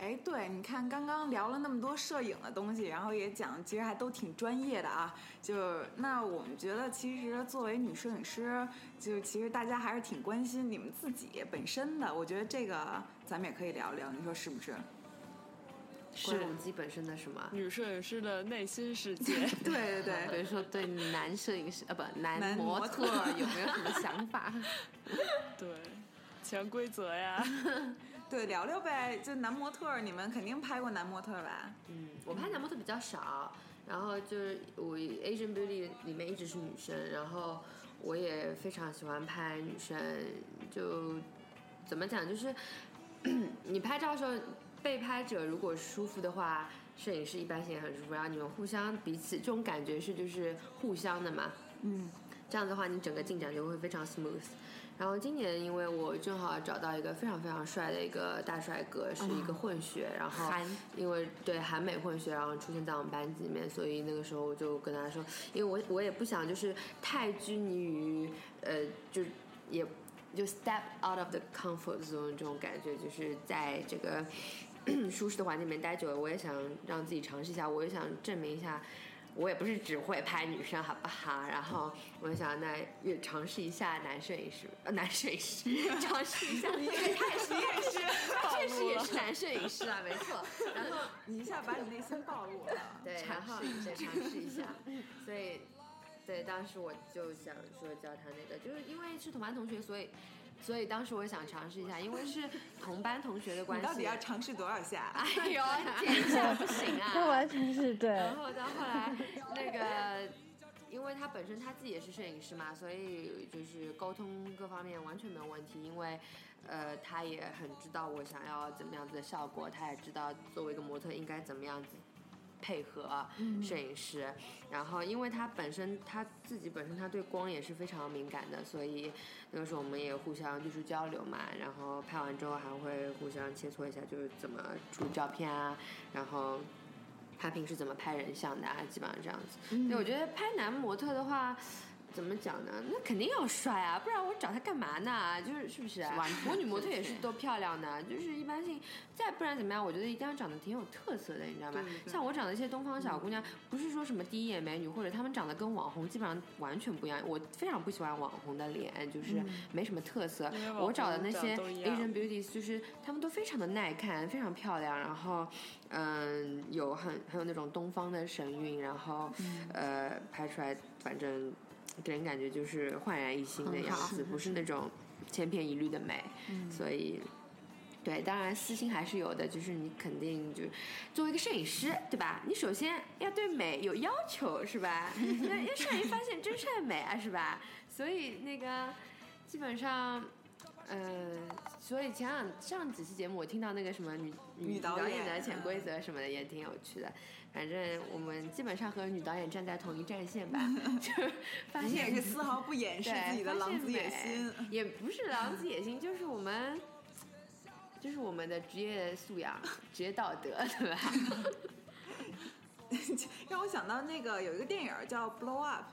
哎，对，你看刚刚聊了那么多摄影的东西，然后也讲，其实还都挺专业的啊。就那我们觉得，其实作为女摄影师，就其实大家还是挺关心你们自己本身的。我觉得这个咱们也可以聊聊，你说是不是？是我们自己本身的什么？女摄影师的内心世界。对对对，比如说对男摄影师啊，不，男模特有没有什么想法？对，潜规则呀。对，聊聊呗。就男模特，你们肯定拍过男模特吧？嗯，我拍男模特比较少。然后就是我 Asian Beauty 里面一直是女生，然后我也非常喜欢拍女生。就怎么讲，就是 你拍照的时候，被拍者如果舒服的话，摄影师一般性也很舒服。然后你们互相彼此这种感觉是就是互相的嘛。嗯，这样的话你整个进展就会非常 smooth。然后今年因为我正好找到一个非常非常帅的一个大帅哥，是一个混血，然后因为对韩美混血，然后出现在我们班级里面，所以那个时候我就跟他说，因为我我也不想就是太拘泥于呃，就也就 step out of the comfort zone 这种感觉，就是在这个 舒适的环境里面待久了，我也想让自己尝试一下，我也想证明一下。我也不是只会拍女生，好不好？然后我想，那也尝试一下男摄影师，呃，男摄影师，尝试一下，你也是，也是，确实也是男摄影师啊，没错。然后你一下把你内心暴露了，对，然后再尝试一下。所以，对，当时我就想说叫他那个，就是因为是同班同学，所以。所以当时我想尝试一下，因为是同班同学的 关系。你到底要尝试多少下？哎呦，减一下不行啊！这完全是对。然后到后来，那个，因为他本身他自己也是摄影师嘛，所以就是沟通各方面完全没有问题。因为，呃，他也很知道我想要怎么样子的效果，他也知道作为一个模特应该怎么样子。配合摄影师，然后因为他本身他自己本身他对光也是非常敏感的，所以那个时候我们也互相就是交流嘛，然后拍完之后还会互相切磋一下，就是怎么出照片啊，然后他平时怎么拍人像的啊，基本上这样子。对，我觉得拍男模特的话。怎么讲呢？那肯定要帅啊，不然我找他干嘛呢？就是是不是？我女模特也是都漂亮的，就是一般性。再不然怎么样？我觉得一定要长得挺有特色的，你知道吗？像我长的一些东方小姑娘，不是说什么第一眼美女，或者她们长得跟网红基本上完全不一样。我非常不喜欢网红的脸，就是没什么特色。我找的那些 Asian beauties，就是她们都非常的耐看，非常漂亮，然后嗯，有很很有那种东方的神韵，然后呃，拍出来反正。给人感觉就是焕然一新的样子，不是那种千篇一律的美。所以，对，当然私心还是有的。就是你肯定就作为一个摄影师，对吧？你首先要对美有要求，是吧？要善于发现真善美啊，是吧？所以那个基本上。嗯，所以前两上几期节目，我听到那个什么女女导演的潜规则什么的也挺有趣的。反正我们基本上和女导演站在同一战线吧，就是发现是丝毫不掩饰自己的狼子野心，也不是狼子野心，就是我们就是我们的职业素养、职业道德，对吧？让我想到那个有一个电影叫《Blow Up》，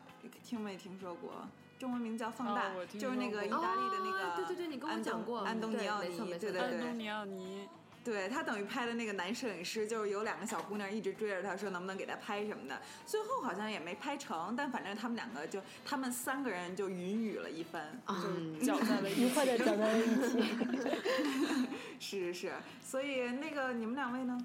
听没听说过？中文名叫放大，就是那个意大利的那个，对对对，你跟我讲过，安东尼奥尼，对对对，安东尼奥尼，对他等于拍的那个男摄影师，就是有两个小姑娘一直追着他说能不能给他拍什么的，最后好像也没拍成，但反正他们两个就他们三个人就云雨了一番，就搅在了愉快的搅在了一起，是是是，所以那个你们两位呢？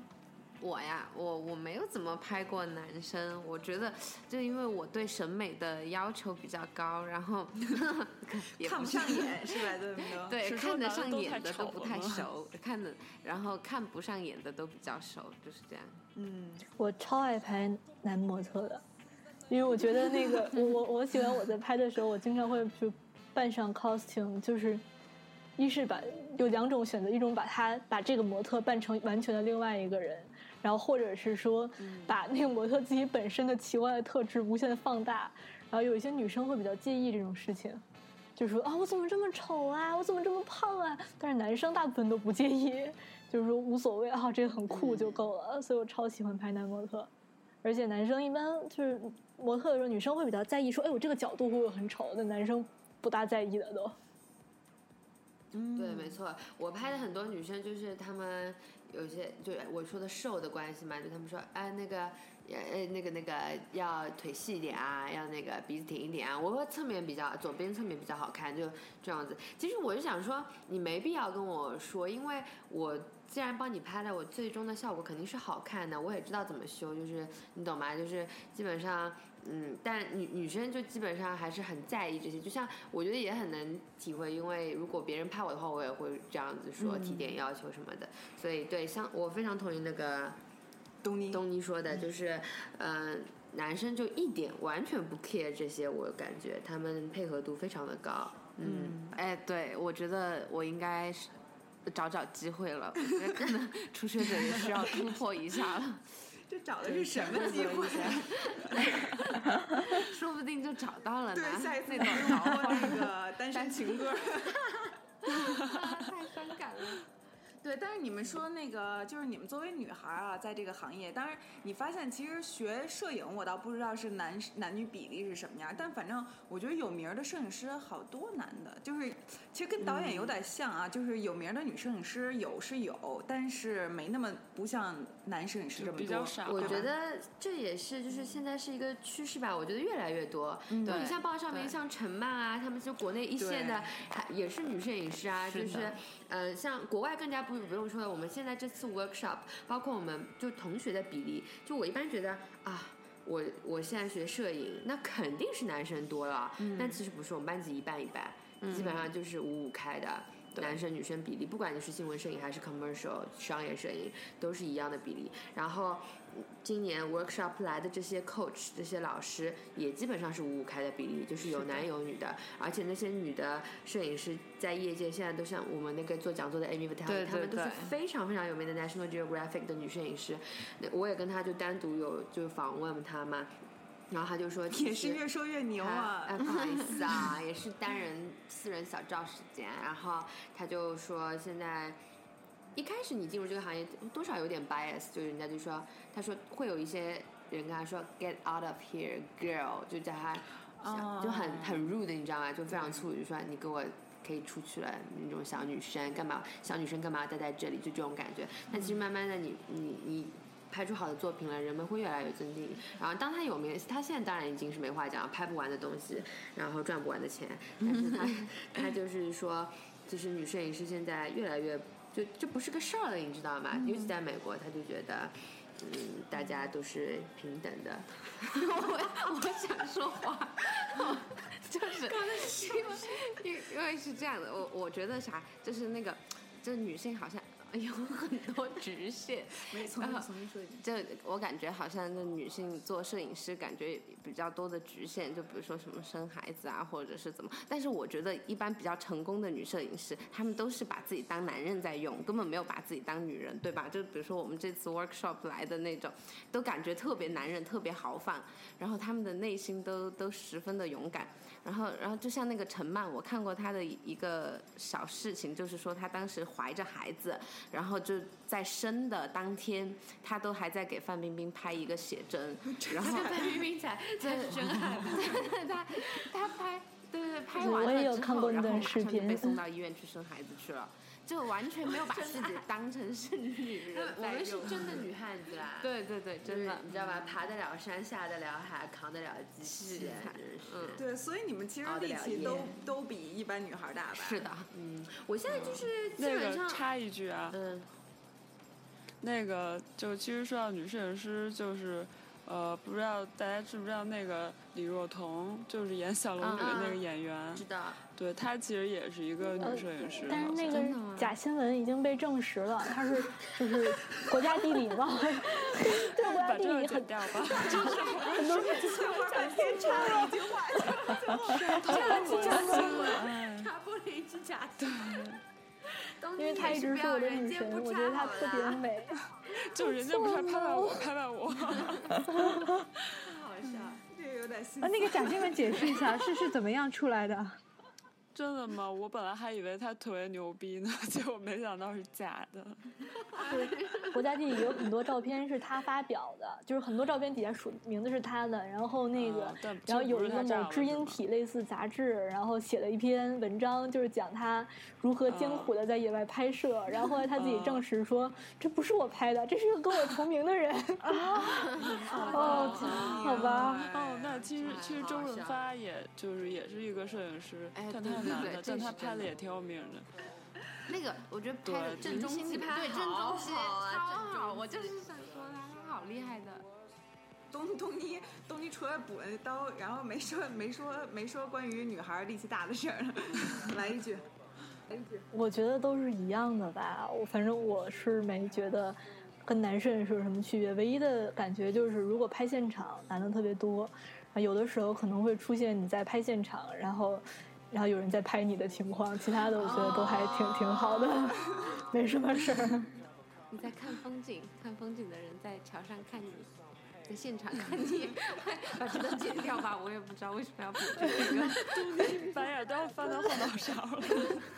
我呀，我我没有怎么拍过男生，我觉得就因为我对审美的要求比较高，然后 看不上眼是吧？对对，看得上眼的都不太熟，看的然后看不上眼的都比较熟，就是这样。嗯，我超爱拍男模特的，因为我觉得那个我我我喜欢我在拍的时候，我经常会就扮上 costume，就是一是把有两种选择，一种把他把这个模特扮成完全的另外一个人。然后，或者是说，把那个模特自己本身的奇怪的特质无限放大。然后有一些女生会比较介意这种事情，就是说啊，我怎么这么丑啊，我怎么这么胖啊？但是男生大部分都不介意，就是说无所谓啊，这个很酷就够了。所以我超喜欢拍男模特，而且男生一般就是模特的时候，女生会比较在意说，哎，我这个角度会不会很丑？那男生不大在意的都。对，没错，我拍的很多女生就是她们有些就我说的瘦的关系嘛，就他们说哎那个呃那个那个要腿细一点啊，要那个鼻子挺一点啊。我说侧面比较左边侧面比较好看，就这样子。其实我就想说，你没必要跟我说，因为我既然帮你拍了，我最终的效果肯定是好看的，我也知道怎么修，就是你懂吗？就是基本上。嗯，但女女生就基本上还是很在意这些，就像我觉得也很能体会，因为如果别人拍我的话，我也会这样子说提点要求什么的，所以对，像我非常同意那个东尼。东尼说的，就是嗯、呃男生就一点完全不 care 这些，我感觉他们配合度非常的高，嗯，哎，对，我觉得我应该是找找机会了，我觉得可能 初学者也需要突破一下了，这找的是什么机会？说不定就找到了呢。对，下一次找找我那个 单身情歌。太伤感了。对，但是你们说那个，就是你们作为女孩儿啊，在这个行业，当然你发现其实学摄影，我倒不知道是男男女比例是什么样，但反正我觉得有名儿的摄影师好多男的，就是其实跟导演有点像啊，就是有名儿的女摄影师有是有，但是没那么不像男摄影师这么多。比较少我觉得这也是，就是现在是一个趋势吧。我觉得越来越多。嗯，对你像报上面像陈曼啊，他们就国内一线的，也是女摄影师啊。是就是，呃，像国外更加不不用说了。我们现在这次 workshop，包括我们就同学的比例，就我一般觉得啊。我我现在学摄影，那肯定是男生多了，但其实不是，我们班级一半一半，基本上就是五五开的，男生女生比例，不管你是新闻摄影还是 commercial 商业摄影，都是一样的比例。然后嗯今年 workshop 来的这些 coach 这些老师也基本上是五五开的比例，就是有男有女的，而且那些女的摄影师在业界现在都像我们那个做讲座的 Amy Vitale，对他们都是非常非常有名的 National Geographic 的女摄影师。那我也跟她就单独有就访问她嘛。然后他就说，其也是越说越牛啊！哎，不好意思啊，也是单人私人小照时间。然后他就说，现在一开始你进入这个行业，多少有点 bias，就是人家就说，他说会有一些人跟他说 get out of here girl，就叫他哦就很很 rude 的，你知道吗？就非常粗鲁，就说你给我。可以出去了，那种小女生干嘛？小女生干嘛待在这里？就这种感觉。但其实慢慢的你，你你拍出好的作品了，人们会越来越尊敬你。然后当他有名，他现在当然已经是没话讲，拍不完的东西，然后赚不完的钱。但是他 他就是说，就是女摄影师现在越来越就这不是个事儿了，你知道吗？尤其在美国，他就觉得。嗯，大家都是平等的。我 我想说话，就是因为因为因为是这样的，我我觉得啥，就是那个，就是女性好像 有很多局限，没错，重新说一句。就我感觉好像那女性做摄影师，感觉比较多的局限，就比如说什么生孩子啊，或者是怎么。但是我觉得一般比较成功的女摄影师，她们都是把自己当男人在用，根本没有把自己当女人，对吧？就比如说我们这次 workshop 来的那种，都感觉特别男人，特别豪放，然后他们的内心都都十分的勇敢。然后，然后就像那个陈曼，我看过她的一个小事情，就是说她当时怀着孩子，然后就在生的当天，她都还在给范冰冰拍一个写真，然后 范冰冰才在生孩子？她她拍，对对对，拍完了之后，然后马上就被送到医院去生孩子去了，就完全没有把自己当成是女人我。们是真的女汉子啦。对对对，就是真的，你知道吧？爬得了山，下得了海，扛得了机器人，是真是。嗯对，所以你们其实力气都都比一般女孩大吧？是的，嗯，我现在就是基那个本上，插一句啊，嗯，那个就其实说到女摄影师，就是呃，不知道大家知不知道那个李若彤，就是演小龙女的那个演员，知道。对她其实也是一个女摄影师，但是那个假新闻已经被证实了，她是就是国家地理嘛，对国家把这个地理很剪掉吧。很多策划半天插了 一句话，他不能一句假的。因为她一直是我的女神，我觉得她特别美。就人家不是拍拍我，拍拍我。好笑。这个有点心啊，那个假新闻解释一下，是是怎么样出来的？真的吗？我本来还以为他特别牛逼呢，结果没想到是假的。国家地理有很多照片是他发表的，就是很多照片底下署名字是他的。然后那个，啊然后有一个某知音体类似杂志，然后写了一篇文章，就是讲他如何艰苦的在野外拍摄。然后后来他自己证实说，这不是我拍的，这是一个跟我同名的人。哦，好吧。哦，那其实其实周润发也就是也是一个摄影师，哎但对对对但他拍的也挺有名的。那个我觉得拍的对郑中基拍对郑好中基好啊超好，我就是想说他，他好厉害的。东东尼东尼除了补了刀，然后没说没说没说关于女孩力气大的事儿，来一句，来一句。我觉得都是一样的吧，我反正我是没觉得跟男生是有什么区别，唯一的感觉就是如果拍现场男的特别多，啊有的时候可能会出现你在拍现场，然后然后有人在拍你的情况，其他的我觉得都还挺、挺好的，没什么事儿。你在看风景，看风景的人在桥上看你，在现场看你，把这段剪掉吧，我也不知道为什么要补这个。白眼都要翻到后脑勺了。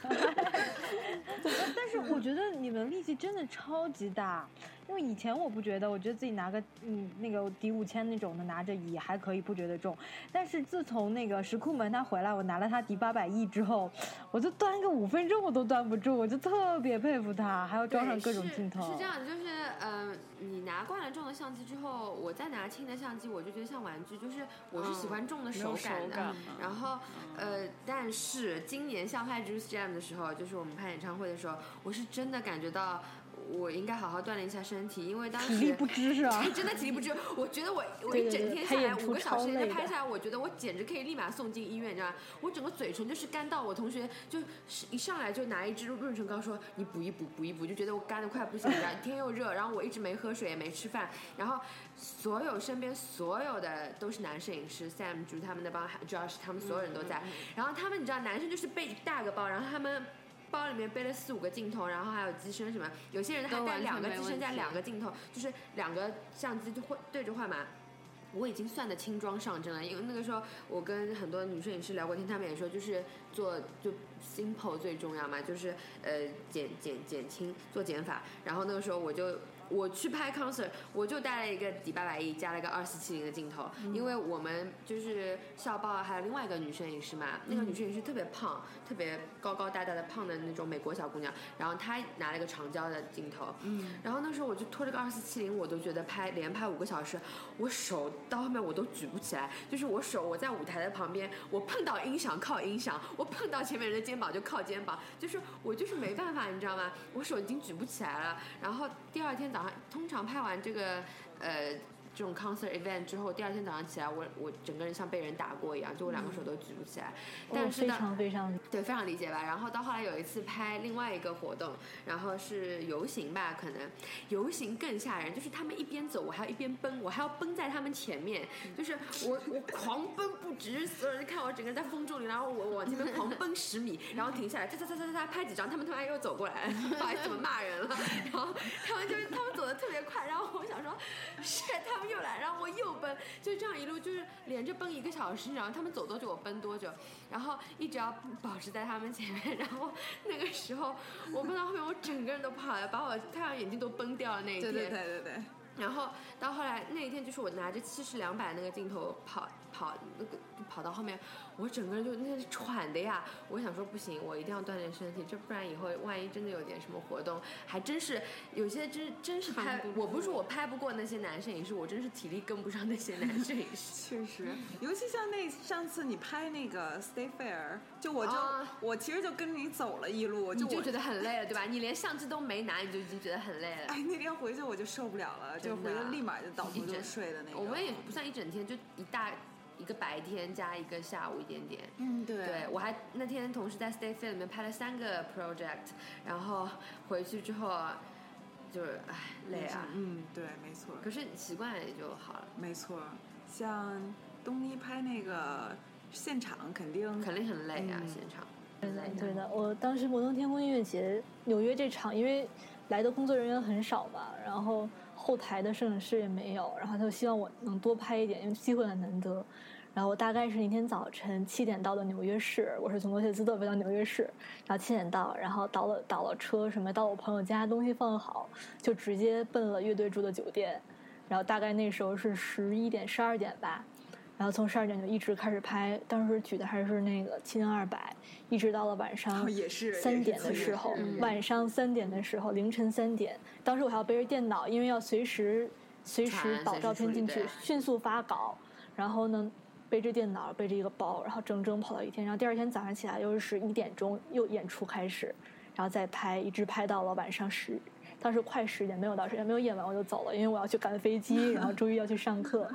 但是我觉得你们力气真的超级大，因为以前我不觉得，我觉得自己拿个嗯那个抵五千那种的拿着也还可以，不觉得重。但是自从那个石库门他回来，我拿了他抵八百亿之后，我就端个五分钟我都端不住，我就特别佩服他，还要装上各种镜头。是是这样，就是呃，你拿惯了重的相机之后，我再拿轻的相机，我就觉得像玩具，就是我是喜欢重的手感的。然后呃，但是今年像拍 Juice Jam 的时候，就是我们拍演唱会的时候，我是真的感觉到。我应该好好锻炼一下身体，因为当时体力不支是吧哎 真的体力不支。我觉得我我一整天下来五个小时超累的拍下来，我觉得我简直可以立马送进医院，你知道吗？我整个嘴唇就是干到我同学就是一上来就拿一支润唇膏说你补一补补一补，就觉得我干的快不行了，天又热，然后我一直没喝水也没吃饭，然后所有身边所有的都是男摄影师，Sam 就是他们那帮 Josh 他们所有人都在，然后他们你知道男生就是背一大个包，然后他们。包里面背了四五个镜头，然后还有机身什么，有些人还带两个机身加两个镜头，就是两个相机就会对着换嘛。我已经算得轻装上阵了，因为那个时候我跟很多女摄影师聊过天，他们也说就是做就 simple 最重要嘛，就是呃减减减轻做减法。然后那个时候我就我去拍 concert，我就带了一个 D 八百亿加了一个二四七零的镜头，因为我们就是校报还有另外一个女摄影师嘛，那个女摄影师特别胖，特别高高大大的胖的那种美国小姑娘，然后她拿了一个长焦的镜头，嗯，然后那时候我就拖着个二四七零，我都觉得拍连拍五个小时，我手到后面我都举不起来，就是我手我在舞台的旁边，我碰到音响靠音响，我碰到前面人的肩膀就靠肩膀，就是我就是没办法，你知道吗？我手已经举不起来了。然后第二天早上，通常拍完这个呃这种 concert event 之后，第二天早上起来，我我整个人像被人打过一样，就我两个手都举不起来。但是呢，常非常对，非常理解。吧。然后到后来有一次拍另外一个活动，然后是游行吧，可能游行更吓人，就是他们一边走，我还要一边奔，我还要奔在他们前面，就是我我狂奔不止，所有人看我整个人在风中里，然后我往前面狂奔十米，然后停下来，拍几张，他们突然又走过来，不好意思，我骂人了，然后他们就是他们走的特别快，然后我想说，是他们又来，然后我又奔，就这样一路就是连着奔一个小时，然后他们走多久我奔多久，然后一直要保持在他们前面，然后那个时候我奔到后面，我整个人都跑了，把我太阳眼镜都崩掉了那一天。对对对对对，然后到后来那一天，就是我拿着七十两百那个镜头跑跑那个跑到后面，我整个人就那是喘的呀。我想说不行，我一定要锻炼身体，这不然以后万一真的有点什么活动，还真是有些真真是拍。我不是说我拍不过那些男摄影师，我真是体力跟不上那些男摄影师。确实，尤其像那上次你拍那个 Stay Fair，就我就、啊我其实就跟你走了一路，我你就觉得很累了，对吧？你连相机都没拿，你就已经觉得很累了。哎那天回去我就受不了了，就回去立马就倒头就睡的那种。我们也不算一整天，就一大一个白天加一个下午一点点。嗯对对，我还那天同时在 Stay Fit 里面拍了三个 project，然后回去之后就是唉累啊。嗯对，没错可是习惯了也就好了，没错，像东尼拍那个现场肯定肯定很累啊，嗯现场。对的，对的。我当时摩登天空音乐节纽约这场，因为来的工作人员很少嘛，然后后台的摄影师也没有，然后他就希望我能多拍一点，因为机会很难得。然后我大概是那天早晨七点到的纽约市，我是从罗切斯特飞到纽约市，然后七点到，然后倒了倒了车什么，到我朋友家东西放好，就直接奔了乐队住的酒店，然后大概那时候是十一点十二点吧，然后从十二点就一直开始拍，当时举的还是那个七零二百，一直到了晚上哦也是三点的时候，晚上三点的时候，凌晨三点，当时我还要背着电脑，因为要随时随时导照片进去迅速发稿，然后呢。背着电脑，背着一个包，然后整整跑了一天，然后第二天早上起来又是一点钟，又演出开始，然后再拍，一直拍到了晚上十，当时快十点，没有到十点，没有演完我就走了，因为我要去赶飞机，然后周一要去上课，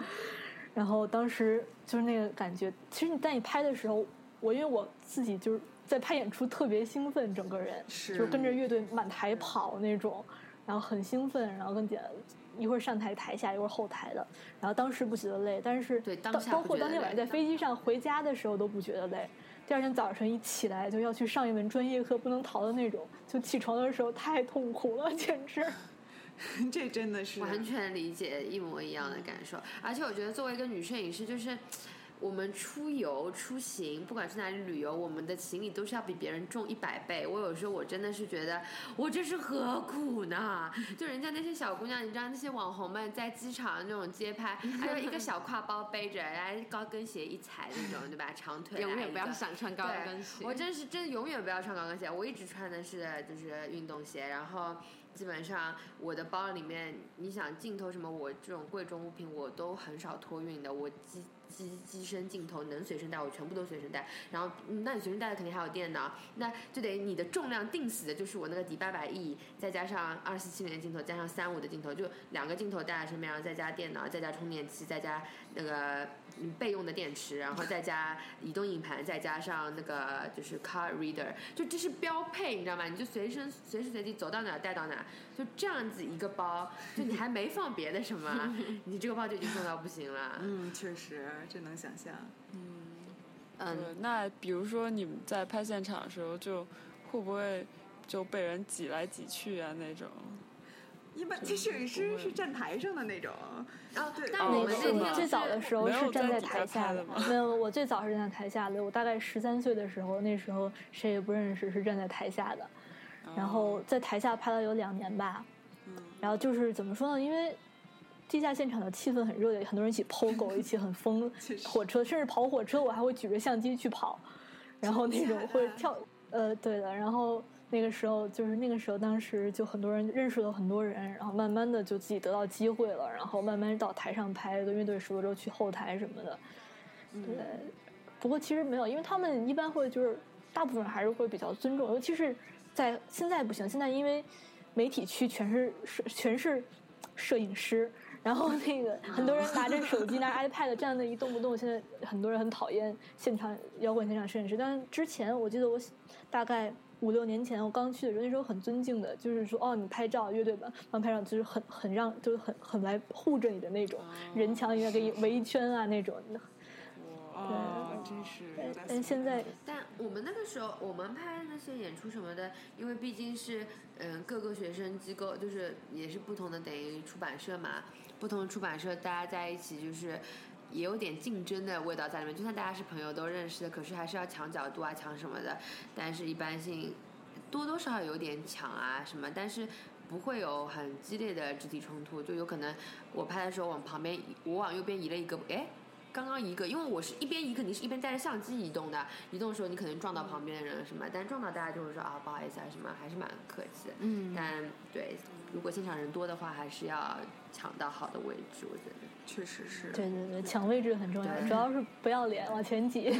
然后当时就是那个感觉，其实你在你拍的时候，我因为我自己就是在拍演出特别兴奋，整个人是就是跟着乐队满台跑那种，然后很兴奋，然后跟姐一会儿上台台下一会儿后台的，然后当时不觉得累，但是对当包括当天晚上在飞机上回家的时候都不觉得累。第二天早上一起来就要去上一门专业课，不能逃的那种，就起床的时候太痛苦了，简直。这真的是完全理解一模一样的感受，而且我觉得作为一个女摄影师，就是我们出游出行，不管是哪里旅游，我们的行李都是要比别人重一百倍。我有时候我真的是觉得，我这是何苦呢？就人家那些小姑娘，你知道那些网红们在机场那种街拍，还有一个小挎包背着，然后高跟鞋一踩那种，对吧？长腿永远不要想穿高跟鞋。我真是真的永远不要穿高跟鞋，我一直穿的是就是运动鞋，然后基本上我的包里面，你想镜头什么，我这种贵重物品我都很少托运的，我基机机身镜头能随身带，我全部都随身带。然后，那你随身带的肯定还有电脑，那就得你的重量定死的就是我那个 D 八百 E，再加上二四七零的镜头，加上三五的镜头，就两个镜头带在身边，然后再加电脑，再加充电器，再加那个备用的电池，然后再加移动硬盘，再加上那个就是 card reader，就这是标配，你知道吗？你就随身随时随地走到哪带到哪，就这样子一个包，就你还没放别的什么，你这个包就已经重到不行了。嗯，确实，这能想象。嗯，嗯，那比如说你们在拍现场的时候，就会不会就被人挤来挤去啊那种？一般这摄影师是站台上的那种，啊，对但我们那天最早的时候是站在台下的吗，没有，我最早是站在台下的。我大概十三岁的时候，那时候谁也不认识，是站在台下的。然后在台下拍了有两年吧，然后就是怎么说呢？因为地下现场的气氛很热烈，很多人一起 POGO，一起很疯，火车甚至跑火车，我还会举着相机去跑，然后那种会跳，呃，对的，然后。那个时候就是那个时候，当时就很多人认识了很多人，然后慢慢的就自己得到机会了，然后慢慢到台上拍，跟乐队熟了之后去后台什么的。对，不过其实没有，因为他们一般会就是大部分还是会比较尊重，尤其是在现在不行，现在因为媒体区全是摄全是摄影师，然后那个很多人拿着手机拿着 iPad 这样的一动不动，现在很多人很讨厌现场摇滚现场摄影师，但是之前我记得我大概。五六年前我刚去的时候，那时候很尊敬的，就是说哦，你拍照乐队吧，帮拍照就是很很让就是很很来护着你的那种，人墙里面给你围一圈啊那种。哦，真是但现在但我们那个时候，我们拍那些演出什么的，因为毕竟是嗯各个学生机构，就是也是不同的，等于出版社嘛，不同的出版社大家在一起就是。也有点竞争的味道在里面，就算大家是朋友都认识的，可是还是要抢角度啊，抢什么的。但是一般性多多少少有点抢啊什么，但是不会有很激烈的肢体冲突，就有可能我拍的时候往旁边移，我往右边移了一个，哎，刚刚一个，因为我是一边移，肯定是一边带着相机移动的，移动的时候你可能撞到旁边的人了什么，但撞到大家就会说啊不好意思啊什么，还是蛮客气的。嗯，但对，如果现场人多的话，还是要抢到好的位置，我觉得。确实是。对对对，抢位置很重要，对主要是不要脸，往前挤，对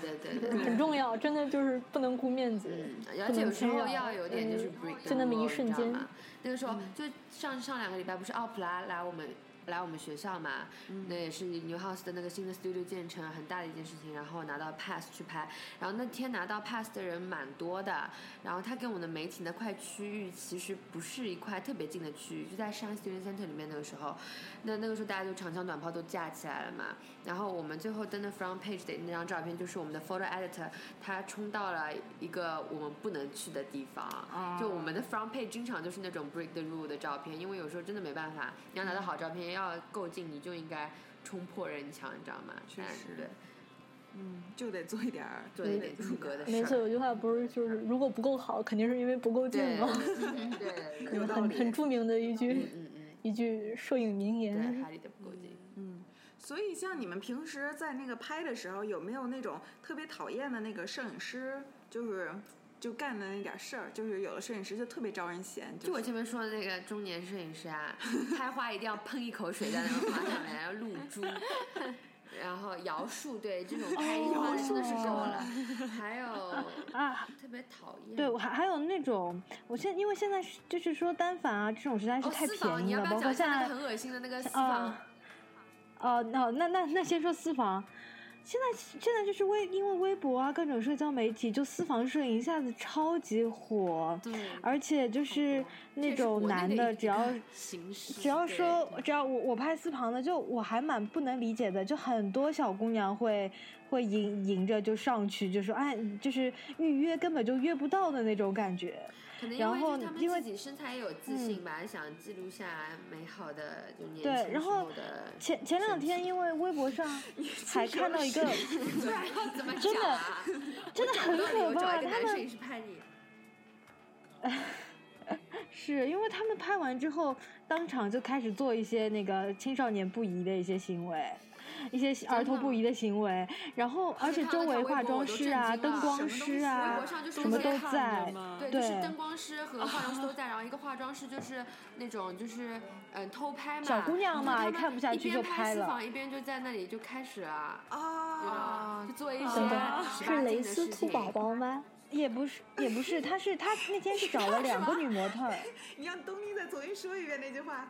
对对对对。很重要，真的就是不能顾面子。嗯，而且有时候要有点就是嗯 break，就那么一瞬间吗那个时候就上上两个礼拜不是奥普拉来我们。来我们学校嘛，那也是 New House 的那个新的 studio 建成很大的一件事情，然后拿到 pass 去拍，然后那天拿到 pass 的人蛮多的，然后他跟我们的媒体那块区域其实不是一块特别近的区域，就在 Shine Student Center 里面那个时候，那那个时候大家就长枪短炮都架起来了嘛，然后我们最后登的 front page 的那张照片就是我们的 photo editor 他冲到了一个我们不能去的地方，就我们的 front page 经常就是那种 break the rule 的照片，因为有时候真的没办法，你要拿到好照片要够劲，你就应该冲破人墙，你知道吗？确实对，嗯，就得做一点儿做一点出格的事儿。没错，有句话不是就是如果不够好，肯定是因为不够劲对吗？对有道理很很著名的一句、嗯嗯一句摄影名嗯，言。对，拍的不够劲。嗯，所以像你们平时在那个拍的时候，有没有那种特别讨厌的那个摄影师，就是就干的那点事儿，就是有的摄影师就特别招人嫌，就我前面说的那个中年摄影师啊，拍花一定要喷一口水在那个花上面，然后露珠，然后摇树，对这种拍花真的是够了。还有 啊，特别讨厌，对，我还还有那种，我现因为现在就是说单反啊这种实在是哦，太便宜了，要不要包括现在很恶心的那个私啊房？哦，那那那那先说私房，现在现在就是微因为微博啊各种社交媒体，就私房摄影一下子超级火，对，而且就是那种男的，只要只要说只要我我拍私房的，就我还蛮不能理解的，就很多小姑娘会会迎迎着就上去，就说哎，就是预约根本就约不到的那种感觉。可能因然后为他们因为自己身材也有自信吧，想记录下美好的就年对轻的。前前两天因为微博上 还看到一个，真的？真的很可怕，他们。是因为他们拍完之后，当场就开始做一些那个青少年不宜的一些行为，一些儿童不宜的行为，然后而且周围化妆师啊、灯光师啊什么都在。对，就是灯光师和化妆师都在，然后一个化妆师就是那种就是嗯偷拍嘛，小姑娘嘛看不下去一边就拍了私房一边就在那里就开始啊，就做一些是蕾丝兔宝情。宝吗？也不是，也不是，他是他那天是找了两个女模特，你让东尼再重新说一遍那句话。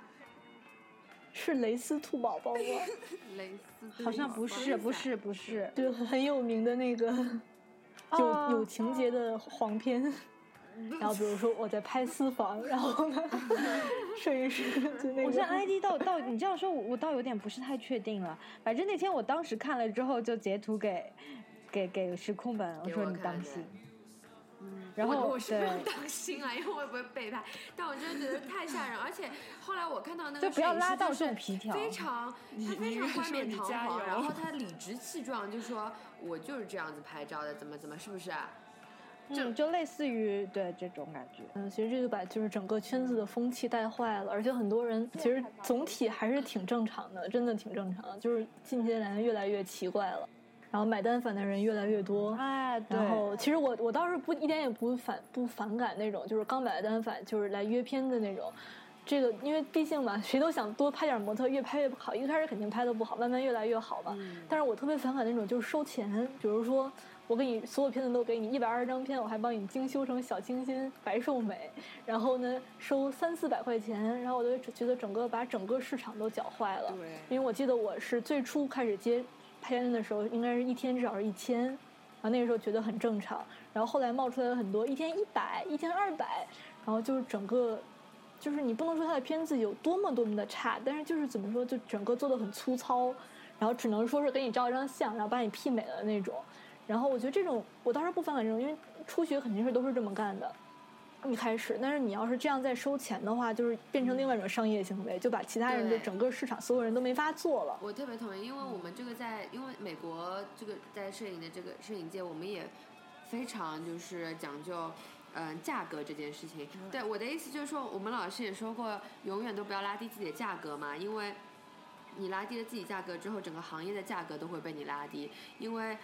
是蕾丝兔宝宝吗？蕾丝好像不是，不是，不是，就很有名的那个有哦有情节的黄片。然后比如说我在拍私房，然后呢，摄影师 就那我现在 ID 到到，你这样说，我我倒有点不是太确定了。反正那天我当时看了之后，就截图给给给时空本，我说你当心。嗯然后我我是不用对当心啊，因为我也不会被拍，但我真的觉得太吓人，而且后来我看到那个就不要摄影师就是拉到这种皮条非常他非你常冠冕堂皇，然后他理直气壮就说我就是这样子拍照的，怎么怎么是不是啊？嗯，就类似于对这种感觉。嗯，其实这就把就是整个圈子的风气带坏了，而且很多人其实总体还是挺正常的，真的挺正常的，就是近些年越来越奇怪了，然后买单反的人越来越多。哎，对，然后，其实我我倒是不一点也不反不反感那种，就是刚买了单反就是来约片的那种。这个因为毕竟嘛，谁都想多拍点模特，越拍越不好。一开始肯定拍的不好，慢慢越来越好嘛。但是我特别反感那种就是收钱，比如说我给你所有片子都给你一百二十张片，我还帮你精修成小清新、白瘦美，然后呢收三四百块钱，然后我就觉得整个把整个市场都搅坏了。对因为我记得我是最初开始接拍片的时候，应该是一天至少是一千，然后那个时候觉得很正常，然后后来冒出来了很多一天一百、一天二百，然后就是整个。就是你不能说他的片子有多么多么的差，但是就是怎么说，就整个做的很粗糙，然后只能说是给你照一张相，然后把你媲美了那种。然后我觉得这种我当时不反感这种，因为初学肯定是都是这么干的，一开始。但是你要是这样再收钱的话，就是变成另外一种商业行为，就把其他人的整个市场所有人都没法做了。我特别同意，因为我们这个在，因为美国这个在摄影的这个摄影界，我们也非常就是讲究。嗯，价格这件事情，对我的意思就是说，我们老师也说过，永远都不要拉低自己的价格嘛，因为你拉低了自己价格之后，整个行业的价格都会被你拉低。因为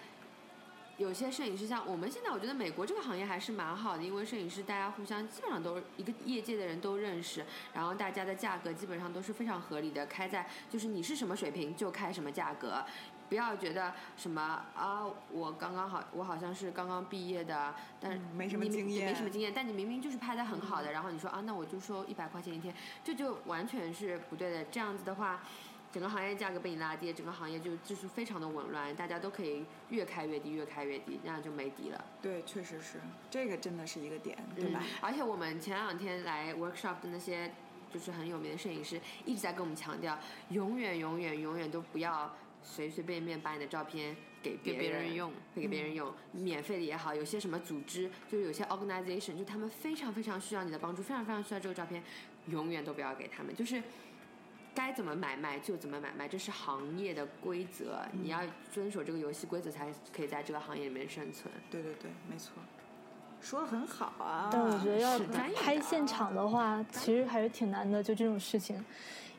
有些摄影师，像我们现在，我觉得美国这个行业还是蛮好的，因为摄影师大家互相基本上都是一个业界的人都认识，然后大家的价格基本上都是非常合理的，开在就是你是什么水平就开什么价格。不要觉得什么啊，我刚刚好，我好像是刚刚毕业的，但是嗯没什么你经验没什么经验，但你明明就是拍的很好的，然后你说啊，那我就收一百块钱一天，这就完全是不对的。这样子的话，整个行业价格被你拉低，整个行业就就是非常的紊乱，大家都可以越开越低，越开越低，那样就没底了。对，确实是，这个真的是一个点，对吧？而且我们前两天来 workshop 的那些就是很有名的摄影师一直在跟我们强调，永远永远永远都不要随随便便把你的照片给别给别人用，会给别人用，免费的也好，有些什么组织，就是有些 organization，就他们非常非常需要你的帮助，非常非常需要这个照片，永远都不要给他们，就是。该怎么买卖就怎么买卖，这是行业的规则，你要遵守这个游戏规则才可以在这个行业里面生存。对对对，没错，说的很好啊。但我觉得要拍现场的话，其实还是挺难的，就这种事情。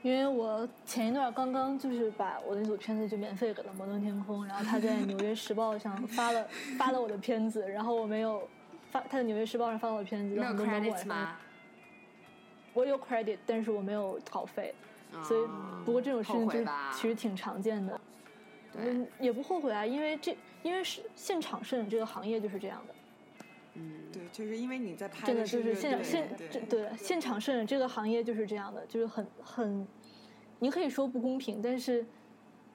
因为我前一段刚刚就是把我的那组片子就免费给了摩登天空，然后他在《纽约时报》上 发了发了我的片子，然后我没有发他在《纽约时报》上发了我的片子，没有很多人都过 credits 来吗？我有 credit，但是我没有稿费，所以哦不过这种事情就其实挺常见的。对，嗯，也不后悔啊，因为这因为是现场摄影这个行业就是这样的，嗯，对，就是因为你在拍真的就是现现对这对现场摄影这个行业就是这样的，就是很很，你可以说不公平，但是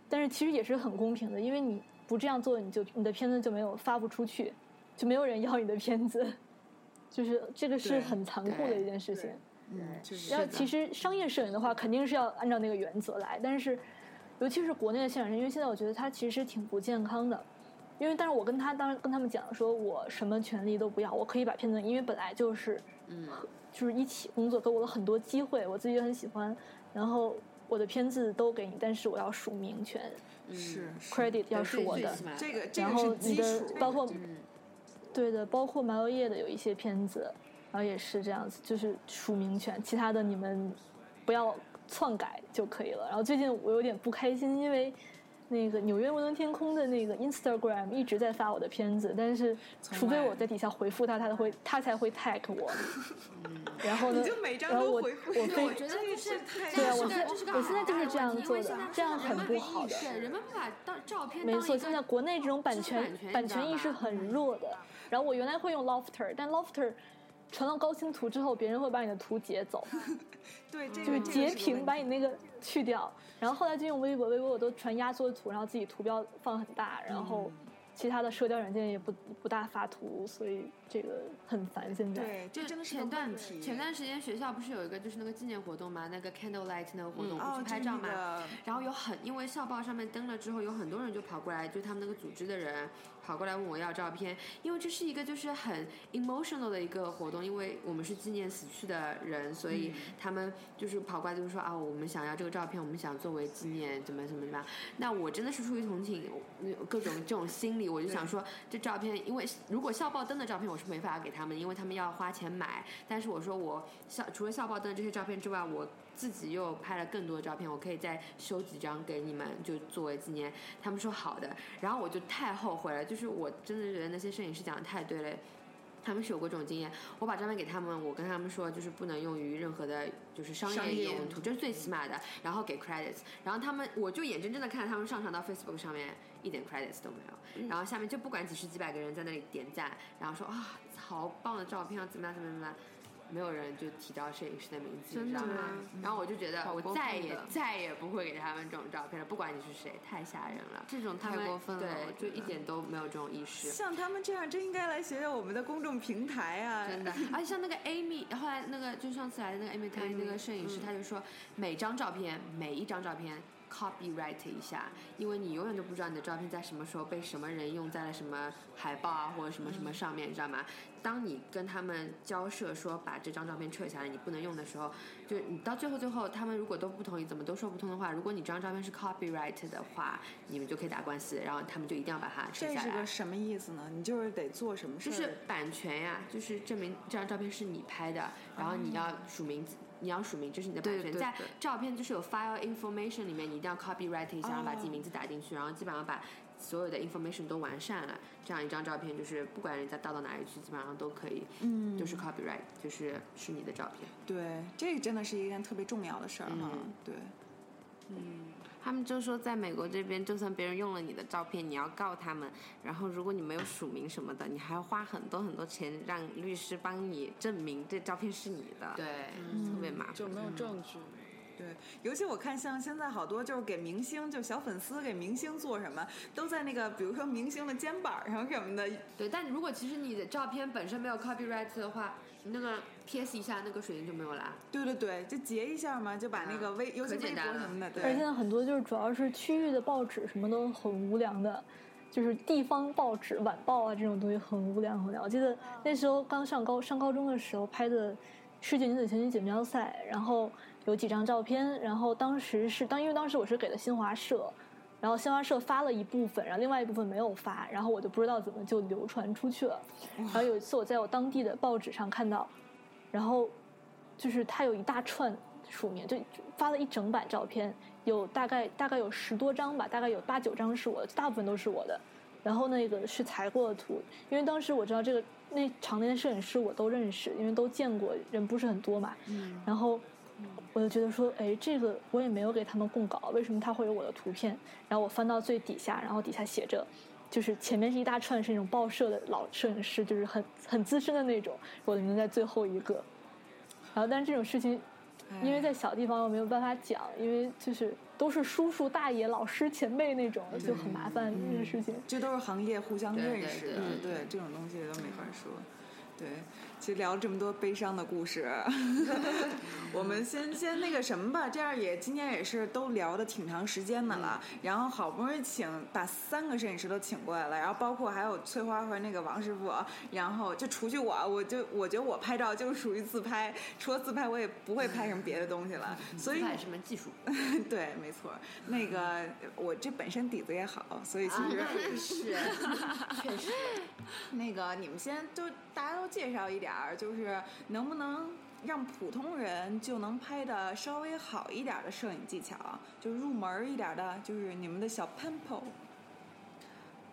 但是其实也是很公平的，因为你不这样做，你就你的片子就没有发不出去，就没有人要你的片子，就是这个是很残酷的一件事情。嗯，就是要其实商业摄影的话，肯定是要按照那个原则来，但是尤其是国内的现场摄影，因为现在我觉得它其实挺不健康的。因为，但是我跟他当时跟他们讲说，我什么权利都不要，我可以把片子，因为本来就是，嗯，就是一起工作，给我了很多机会，我自己也很喜欢，然后我的片子都给你，但是我要署名权是是，credit 要是我的，然个是基后你的础，包括嗯。对的，包括麻油叶的有一些片子，然后也是这样子，就是署名权，其他的你们不要篡改就可以了。然后最近我有点不开心，因为那个纽约摩登天空的那个 Instagram 一直在发我的片子，但是除非我在底下回复他，他才会他才会 tag 我。然后呢你就每，张然后我都回复我非我觉得就是对啊，我现在就是这样做的这样很不好的。对，人们把当照片没错，现在国内这种版权版权意识很弱的。然后我原来会用 Lofter，但 Lofter 传到高清图之后，别人会把你的图截走，对，这就是截屏把你那个去掉。然后后来就用微博，微博我都传压缩图，然后自己图标放很大，然后嗯其他的社交软件也不不大发图，所以这个很烦现在。对，这就真的是个前段题。前段时间学校不是有一个就是那个纪念活动嘛，那个 candlelight 那个活动，不哦去，拍照嘛。这个然后有很，因为校报上面登了之后，有很多人就跑过来，就他们那个组织的人跑过来问我要照片，因为这是一个就是很 emotional 的一个活动，因为我们是纪念死去的人，所以他们就是跑过来就是说啊，我们想要这个照片，我们想作为纪念，怎么怎么怎么样。那我真的是出于同情，我各种这种心理，我就想说这照片，因为如果校报登的照片我是没法给他们，因为他们要花钱买。但是我说我校除了校报登的这些照片之外，我自己又拍了更多的照片，我可以再修几张给你们，就作为纪念。他们说好的，然后我就太后悔了，就是我真的觉得那些摄影师讲的太对了。他们是有过这种经验，我把照片给他们，我跟他们说就是不能用于任何的，就是商业用途，这是最起码的。然后给 credits，然后他们我就眼睁睁的看着他们上传到 Facebook 上面，一点 credits 都没有。然后下面就不管几十几百个人在那里点赞，然后说啊好棒的照片啊，怎么样怎么样怎么样。没有人就提到摄影师的名字，你知道吗？然后我就觉得我再也再也不会给他们这种照片了，不管你是谁，太吓人了。这种太过分了，对，就一点都没有这种意识。像他们这样，真应该来学学我们的公众平台啊！真的，而且像那个 Amy，后来那个就上次来的那个 Amy 开那个摄影师，他就说每张照片每一张照片 copyright 一下，因为你永远都不知道你的照片在什么时候被什么人用在了什么海报啊或者什么什么上面，你知道吗？当你跟他们交涉说把这张照片撤下来，你不能用的时候，就你到最后最后他们如果都不同意，怎么都说不通的话，如果你这张照片是 copyright 的话，你们就可以打官司，然后他们就一定要把它撤这下来。这是个什么意思呢？你就是得做什么事儿？就是版权呀，就是证明这张照片是你拍的，然后你要署名字，你要署名，这是你的版权。在照片就是有 file information 里面，你一定要 copyright 一下，然后把自己名字打进去，然后基本上把所有的 information 都完善了，这样一张照片就是不管人家盗到哪里去，基本上都可以，嗯就是 copyright，就是是你的照片。对，这个真的是一件特别重要的事儿哈。嗯对，他们就说，在美国这边，就算别人用了你的照片，你要告他们，然后如果你没有署名什么的，你还要花很多很多钱让律师帮你证明这照片是你的，，对，特别麻烦。就没有证据。对，尤其我看像现在好多就是给明星，就小粉丝给明星做什么，都在那个比如说明星的肩膀上什么的。对，但如果其实你的照片本身没有 copyright 的话，你那个 PS 一下，那个水印就没有啦。对对对，就截一下嘛，就把那个微，尤其微可简单了博什么的，对而且现。在很多就是主要是区域的报纸什么都很无良的，就是地方报纸、晚报啊这种东西很无良很无良。我记得那时候刚上高上高中的时候拍的世界女子拳击锦标赛，然后有几张照片，然后当时是当因为当时我是给了新华社，然后新华社发了一部分，然后另外一部分没有发，然后我就不知道怎么就流传出去了。然后有一次我在我当地的报纸上看到，然后就是它有一大串署名，就发了一整版照片，有大概大概有十多张吧，大概有八九张是我的，大部分都是我的。然后那个是裁过的图，因为当时我知道这个那场内的摄影师我都认识，因为都见过，人不是很多嘛。嗯然后我就觉得说，哎，这个我也没有给他们供稿，为什么他会有我的图片？然后我翻到最底下，然后底下写着，就是前面是一大串是那种报社的老摄影师，就是很很资深的那种，我的名字在最后一个。然后，但是这种事情，因为在小地方又没有办法讲，因为就是都是叔叔大爷、老师前辈那种，就很麻烦这个事情。这都是行业互相认识的，对对这种东西都没法说。对，其实聊了这么多悲伤的故事，我们先先那个什么吧，这样也今天也是都聊的挺长时间的了，然后好不容易请把三个摄影师都请过来了，然后包括还有翠花和那个王师傅，然后就除去我，我就我觉得我拍照就是属于自拍，除了自拍我也不会拍什么别的东西了，所以拍什么技术？对，没错，那个我这本身底子也好，所以其啊，实。是，确实。那个，你们先都大家都介绍一点儿，就是能不能让普通人就能拍的稍微好一点的摄影技巧，就入门一点的，就是你们的小 pampo。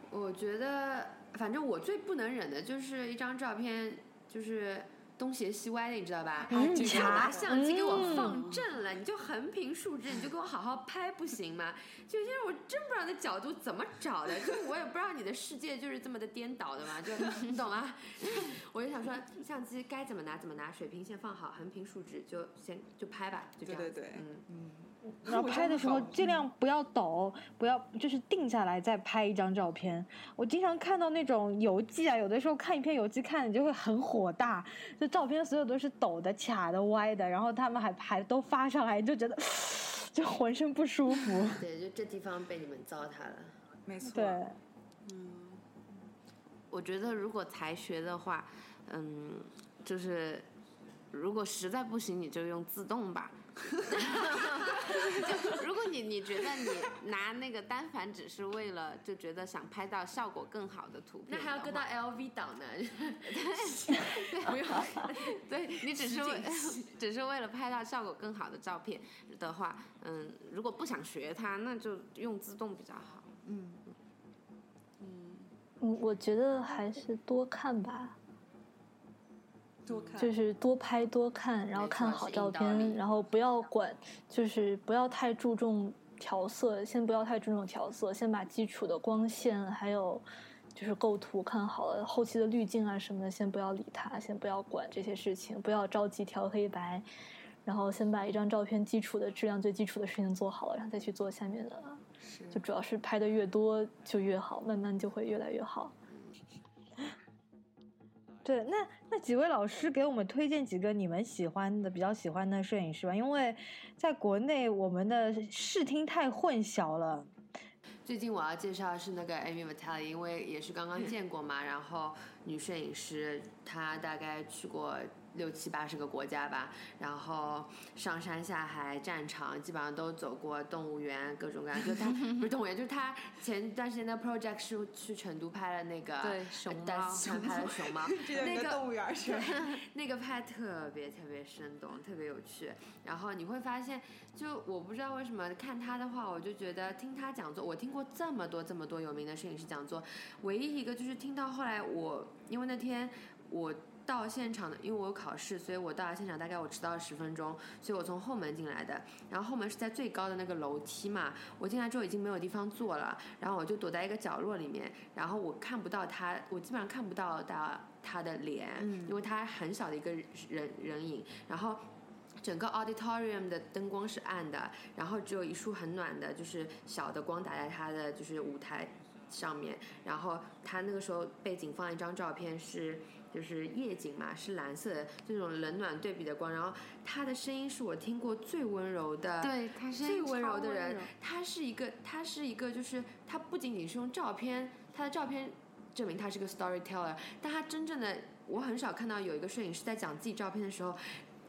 我觉得，反正我最不能忍的就是一张照片，就是东斜西歪的，你知道吧？嗯你就拿卡相机给我嗯放正了，你就横平竖直，你就给我好好拍，不行吗？就因为我真不知道那角度怎么找的，就我也不知道你的世界就是这么的颠倒的嘛，就你 懂吗？我就想说，相机该怎么拿怎么拿，水平线放好，横平竖直就先就拍吧，就这样。对对对嗯。嗯，然后拍的时候尽量不要抖，不要就是定下来再拍一张照片。我经常看到那种游记啊，有的时候看一篇游记看你就会很火大，就照片所有都是抖的、卡的、歪的，然后他们还还都发上来，就觉得 就浑身不舒服。对，就这地方被你们糟蹋了。没错。对，嗯我觉得如果才学的话，嗯，就是如果实在不行，你就用自动吧。就如果你你觉得你拿那个单反只是为了就觉得想拍到效果更好的图片的话，那还要搁到 LV 档呢？对 不用，对你只是为只是为了拍到效果更好的照片的话，嗯，如果不想学它，那就用自动比较好。嗯，嗯，我觉得还是多看吧，多看。就是多拍多看，然后看好照片，然后不要管，就是不要太注重调色，先不要太注重调色，先把基础的光线还有就是构图看好了，后期的滤镜啊什么的，先不要理它，先不要管这些事情，不要着急调黑白，然后先把一张照片基础的质量最基础的事情做好了，然后再去做下面的。就主要是拍的越多就越好，慢慢就会越来越好。对，那那几位老师给我们推荐几个你们喜欢的、比较喜欢的摄影师吧，因为在国内我们的视听太混淆了。最近我要介绍的是那个 Amy Vitale，因为也是刚刚见过嘛，然后女摄影师，她大概去过六七八十个国家吧，然后上山下海、战场基本上都走过，动物园各种各样。就他 不是动物园，就是他前段时间的 project 是去成都拍了那个对熊在猫拍了熊猫，那个动物园儿是？那个拍特别特别生动，特别有趣。然后你会发现，就我不知道为什么看他的话，我就觉得听他讲座，我听过这么多这么多有名的摄影师讲座，唯一一个就是听到后来我，因为那天我。到现场的，因为我有考试，所以我到了现场大概我迟到了十分钟，所以我从后门进来的。然后后门是在最高的那个楼梯嘛，我进来之后已经没有地方坐了，然后我就躲在一个角落里面，然后我看不到他，我基本上看不到他他的脸，因为他很小的一个人人影，然后。整个 auditorium 的灯光是暗的，然后只有一束很暖的，就是小的光打在他的就是舞台上面，然后他那个时候背景放一张照片是就是夜景嘛，是蓝色的这种冷暖对比的光，然后他的声音是我听过最温柔的，对，他是最温柔的人，他是一个，他是一个，就是他不仅仅是用照片，他的照片证明他是个 storyteller，但他真正的，我很少看到有一个摄影师在讲自己照片的时候，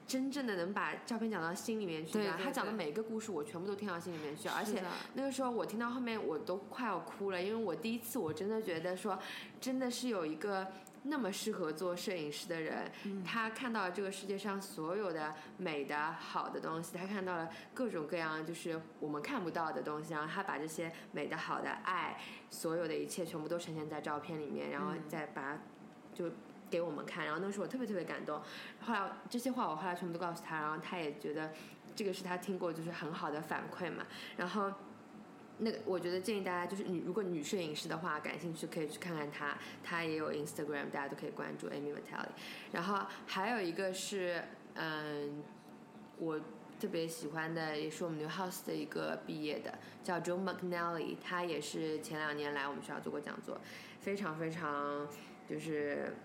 真正的能把照片讲到心里面去对。他讲的每一个故事，我全部都听到心里面去，而且那个时候我听到后面我都快要哭了，因为我第一次我真的觉得说，真的是有一个那么适合做摄影师的人，他看到了这个世界上所有的美的好的东西，他看到了各种各样就是我们看不到的东西，然后他把这些美的好的爱，所有的一切全部都呈现在照片里面，然后再把就。给我们看，然后那时候我特别特别感动。后来这些话我后来全部都告诉他，然后他也觉得这个是他听过就是很好的反馈嘛。然后那个我觉得建议大家就是女如果女摄影师的话感兴趣可以去看看她，她也有 Instagram，大家都可以关注 Amy Vitale。然后还有一个是嗯，我特别喜欢的也是我们 New House 的一个毕业的叫 Joe McNally，他也是前两年来我们学校做过讲座，非常非常就是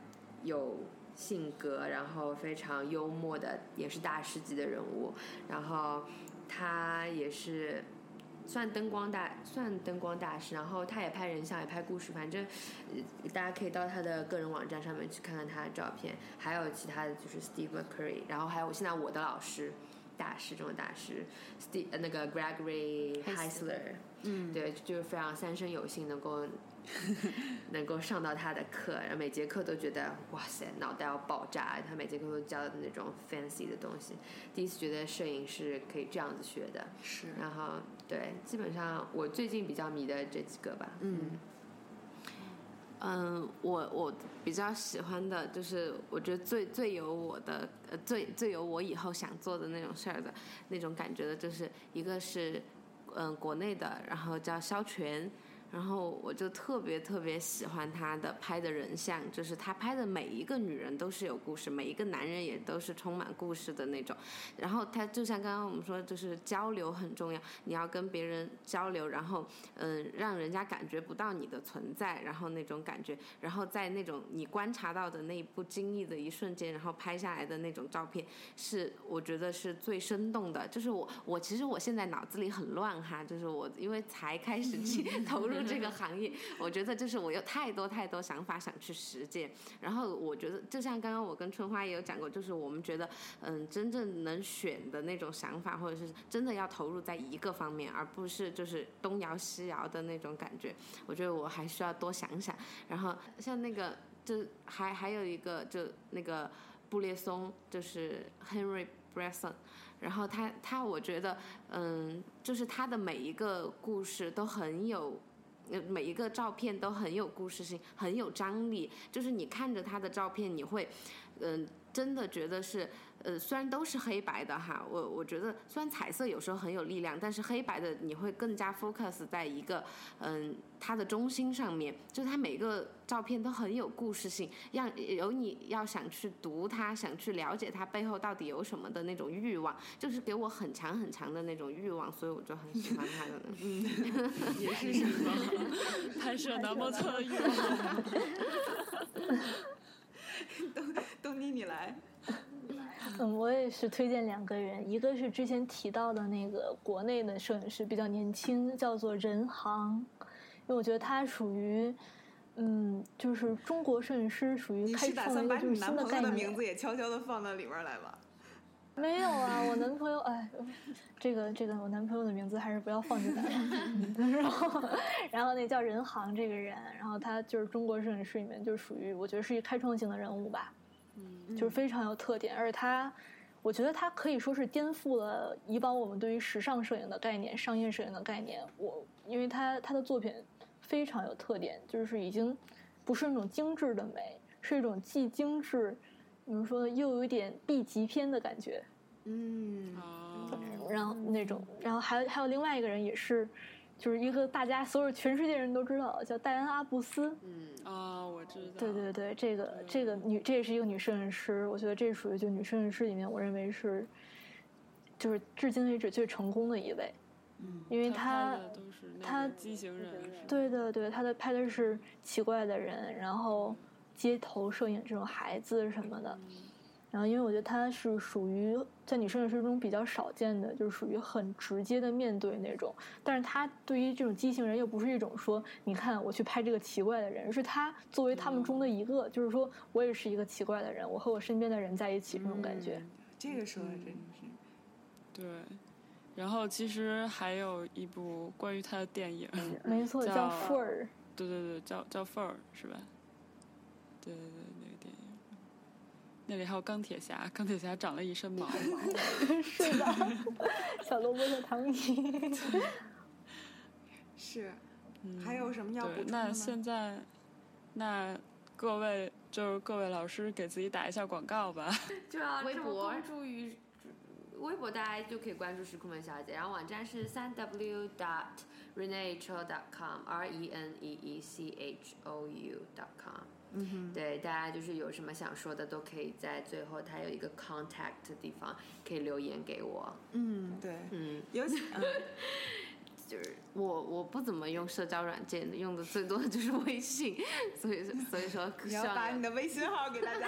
有性格，然后非常幽默的，也是大师级的人物。然后他也是算灯光大，算灯光大师。然后他也拍人像，也拍故事。反正呃大家可以到他的个人网站上面去看看他的照片。还有其他的就是 Steve McCurry，然后还有现在我的老师。大师中的大师，Steve 呃那个 Gregory Heisler，嗯，对，就是非常三生有幸能够能够上到他的课，然后每节课都觉得哇塞，脑袋要爆炸。他每节课都教的那种 fancy 的东西，第一次觉得摄影是可以这样子学的。是然后对，基本上我最近比较迷的这几个吧。嗯，嗯，我我比较喜欢的就是，我觉得最最有我的呃最最有我以后想做的那种事儿的那种感觉的，就是一个是嗯国内的，然后叫肖全。然后我就特别特别喜欢他的拍的人像，就是他拍的每一个女人都是有故事，每一个男人也都是充满故事的那种。然后他就像刚刚我们说，就是交流很重要，你要跟别人交流，然后嗯，让人家感觉不到你的存在，然后那种感觉，然后在那种你观察到的那不经意的一瞬间，然后拍下来的那种照片，是我觉得是最生动的。就是我我其实我现在脑子里很乱哈，就是我因为才开始去 投入这个行业，我觉得就是我有太多太多想法想去实践。然后我觉得，就像刚刚我跟春花也有讲过，就是我们觉得，嗯，真正能选的那种想法，或者是真的要投入在一个方面，而不是就是东摇西摇的那种感觉。我觉得我还需要多想想。然后像那个，就还还有一个，就那个布列松，就是 Henry Bresson。然后他他，我觉得，嗯，就是他的每一个故事都很有。呃，每一个照片都很有故事性，很有张力。就是你看着他的照片，你会，嗯、真的觉得是，呃，虽然都是黑白的哈，我我觉得虽然彩色有时候很有力量，但是黑白的你会更加 focus 在一个，嗯、它的中心上面，就是它每个照片都很有故事性，让有你要想去读它，想去了解它背后到底有什么的那种欲望，就是给我很强很强的那种欲望，所以我就很喜欢他的。嗯，也是什么 拍摄男模特的欲望。都妮你来。嗯，我也是推荐两个人，一个是之前提到的那个国内的摄影师，比较年轻，叫做任航，因为我觉得他属于，嗯，就是中国摄影师属于你开是打算把创了一个就是你男朋新的概念。友的名字也悄悄的放到里面来吗？没有啊，我男朋友，哎，这个这个，我男朋友的名字还是不要放进来 然后，然后那叫任航这个人，然后他就是中国摄影师里面就属于我觉得是一个开创性的人物吧，嗯，就是非常有特点，而且他，我觉得他可以说是颠覆了以往我们对于时尚摄影的概念、商业摄影的概念。我因为他他的作品非常有特点，就是已经不是那种精致的美，是一种既精致。怎么说呢？又有一点 B 级片的感觉，嗯，哦，然后那种，然后还有还有另外一个人也是，就是一个大家所有全世界人都知道叫戴安阿布斯。嗯，哦，我知道。对对对，这个这个女，这也是一个女摄影师，我觉得这属于就女摄影师里面，我认为是，就是至今为止最成功的一位。嗯，因为他他拍的都是他畸形人，对的对，他的拍的是奇怪的人，然后街头摄影这种孩子什么的。然后，因为我觉得他是属于在女摄影师中比较少见的，就是属于很直接的面对那种。但是他对于这种畸形人又不是一种说，你看我去拍这个奇怪的人，是他作为他们中的一个，就是说我也是一个奇怪的人，我和我身边的人在一起这种感觉。这个说的真的是。对，然后其实还有一部关于他的电影，没错，叫叫富儿。对对对，叫叫范儿是吧？对对对，那个电影，那里还有钢铁侠，钢铁侠长了一身毛。是的，小萝卜和唐尼。是，嗯还有什么要补充的吗？现在，那各位就是各位老师给自己打一下广告吧。就要微博关注于微博，大家就可以关注石库门小姐，然后网站是三 w dot reneechou dot com r e n e e c h o u dot com。对，大家就是有什么想说的，都可以在最后它有一个 contact 的地方，可以留言给我。嗯，对，嗯，尤其 嗯，就是我我不怎么用社交软件的，用的最多的就是微信，所以所以说 你要把你的微信号给大家。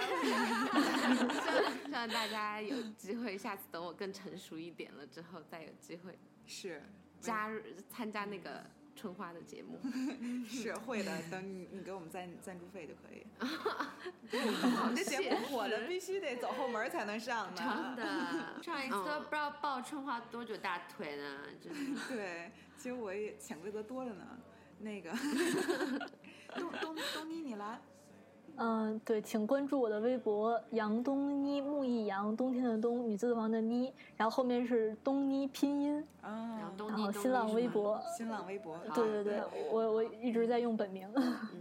希望大家有机会，下次等我更成熟一点了之后，再有机会是。加入参加那个春花的节目。是会的，等你你给我们赞赞助费就可以。我们这节目火的必须得走后门才能上呢真呢。的，上一次都不知道抱春花多久大腿呢，真的。对，其实我也潜规则多着呢。那个东东东尼，你来。嗯，对，请关注我的微博杨东妮，木易杨，冬天的冬，女字旁的妮，然后后面是东妮拼音，然啊然后新浪微博，新浪微博。对对对，我我一直在用本名。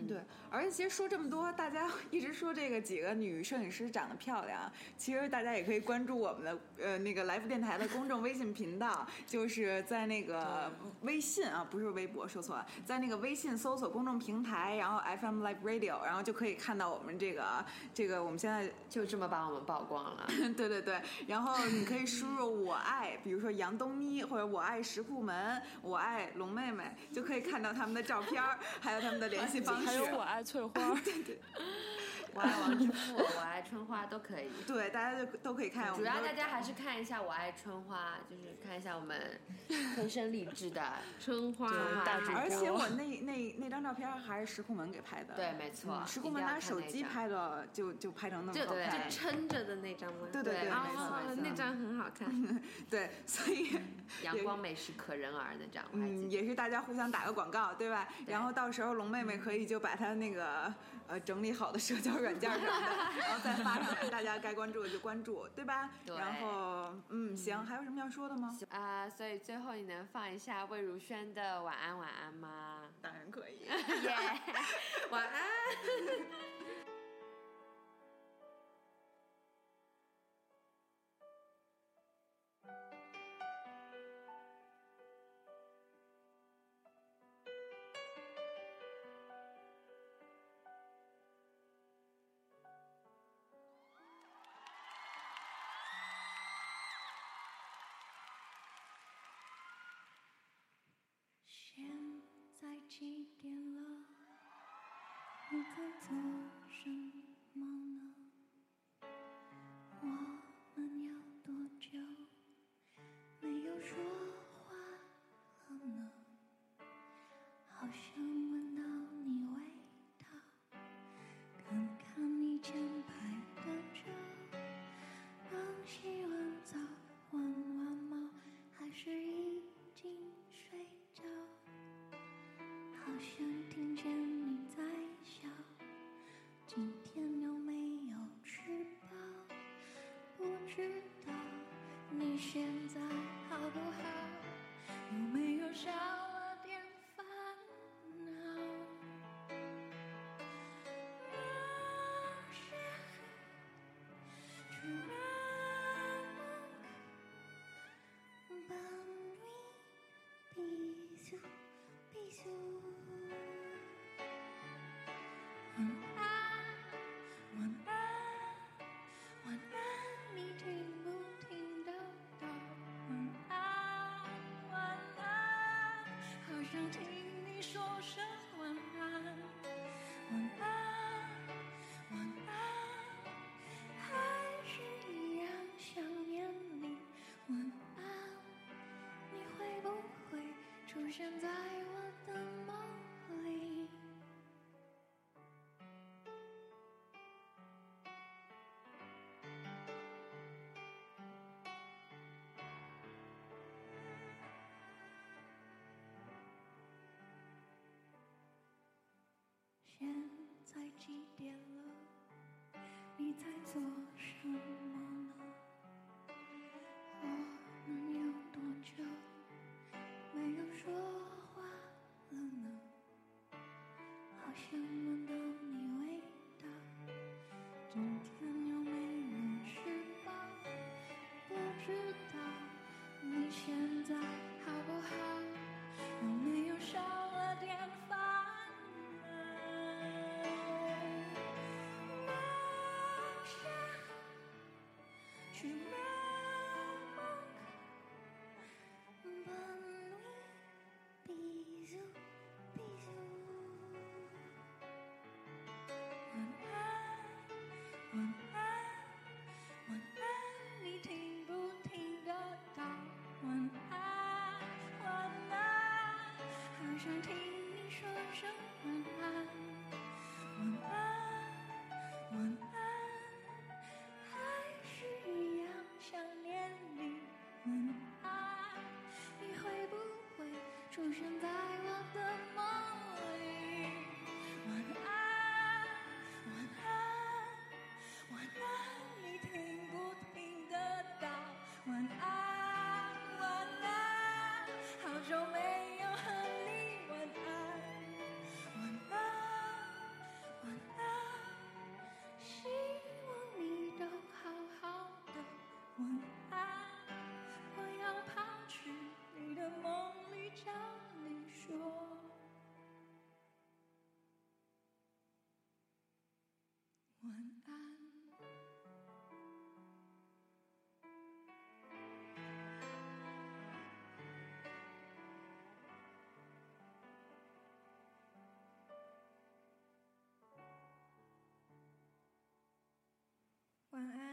对，而且其实说这么多，大家一直说这个几个女摄影师长得漂亮，其实大家也可以关注我们的呃那个来福电台的公众微信频道，就是在那个微信啊，不是微博，说错了，在那个微信搜索公众平台，然后 FM Live Radio，然后就可以看到我们这个这个我们现在就这么把我们曝光了。对对对，然后你可以输入我爱，比如说杨东咪，或者我爱石库门，我爱龙妹妹，就可以看到他们的照片，还有他们的联系方式。还有我爱翠花，我爱王之富，我爱春花都可以。对，大家就都可以看。主要大家还是看一下我爱春花，就是看一下我们天生丽质的 春花而且我那那那张照片还是石库门给拍的。对，没错，嗯石库门拿手机拍的，就就拍成那么就就好看。撑着的那张吗？对对对，对没错啊，那张很好 看。对，所以阳光美食可人儿那张，我还记嗯，也是大家互相打个广告，对吧？然后到时候龙妹妹可以就把她那个呃整理好的社交软件什么的，然后再发上来，大家该关注的就关注，对吧？对然后嗯，行，还有什么要说的吗？啊、所以最后你能放一下魏如萱的晚安晚安吗？当然可以。耶、晚安。现在几点了？你在做什么出现在我的梦里。现在几点了？你在做什么？今天出现在我的晚安。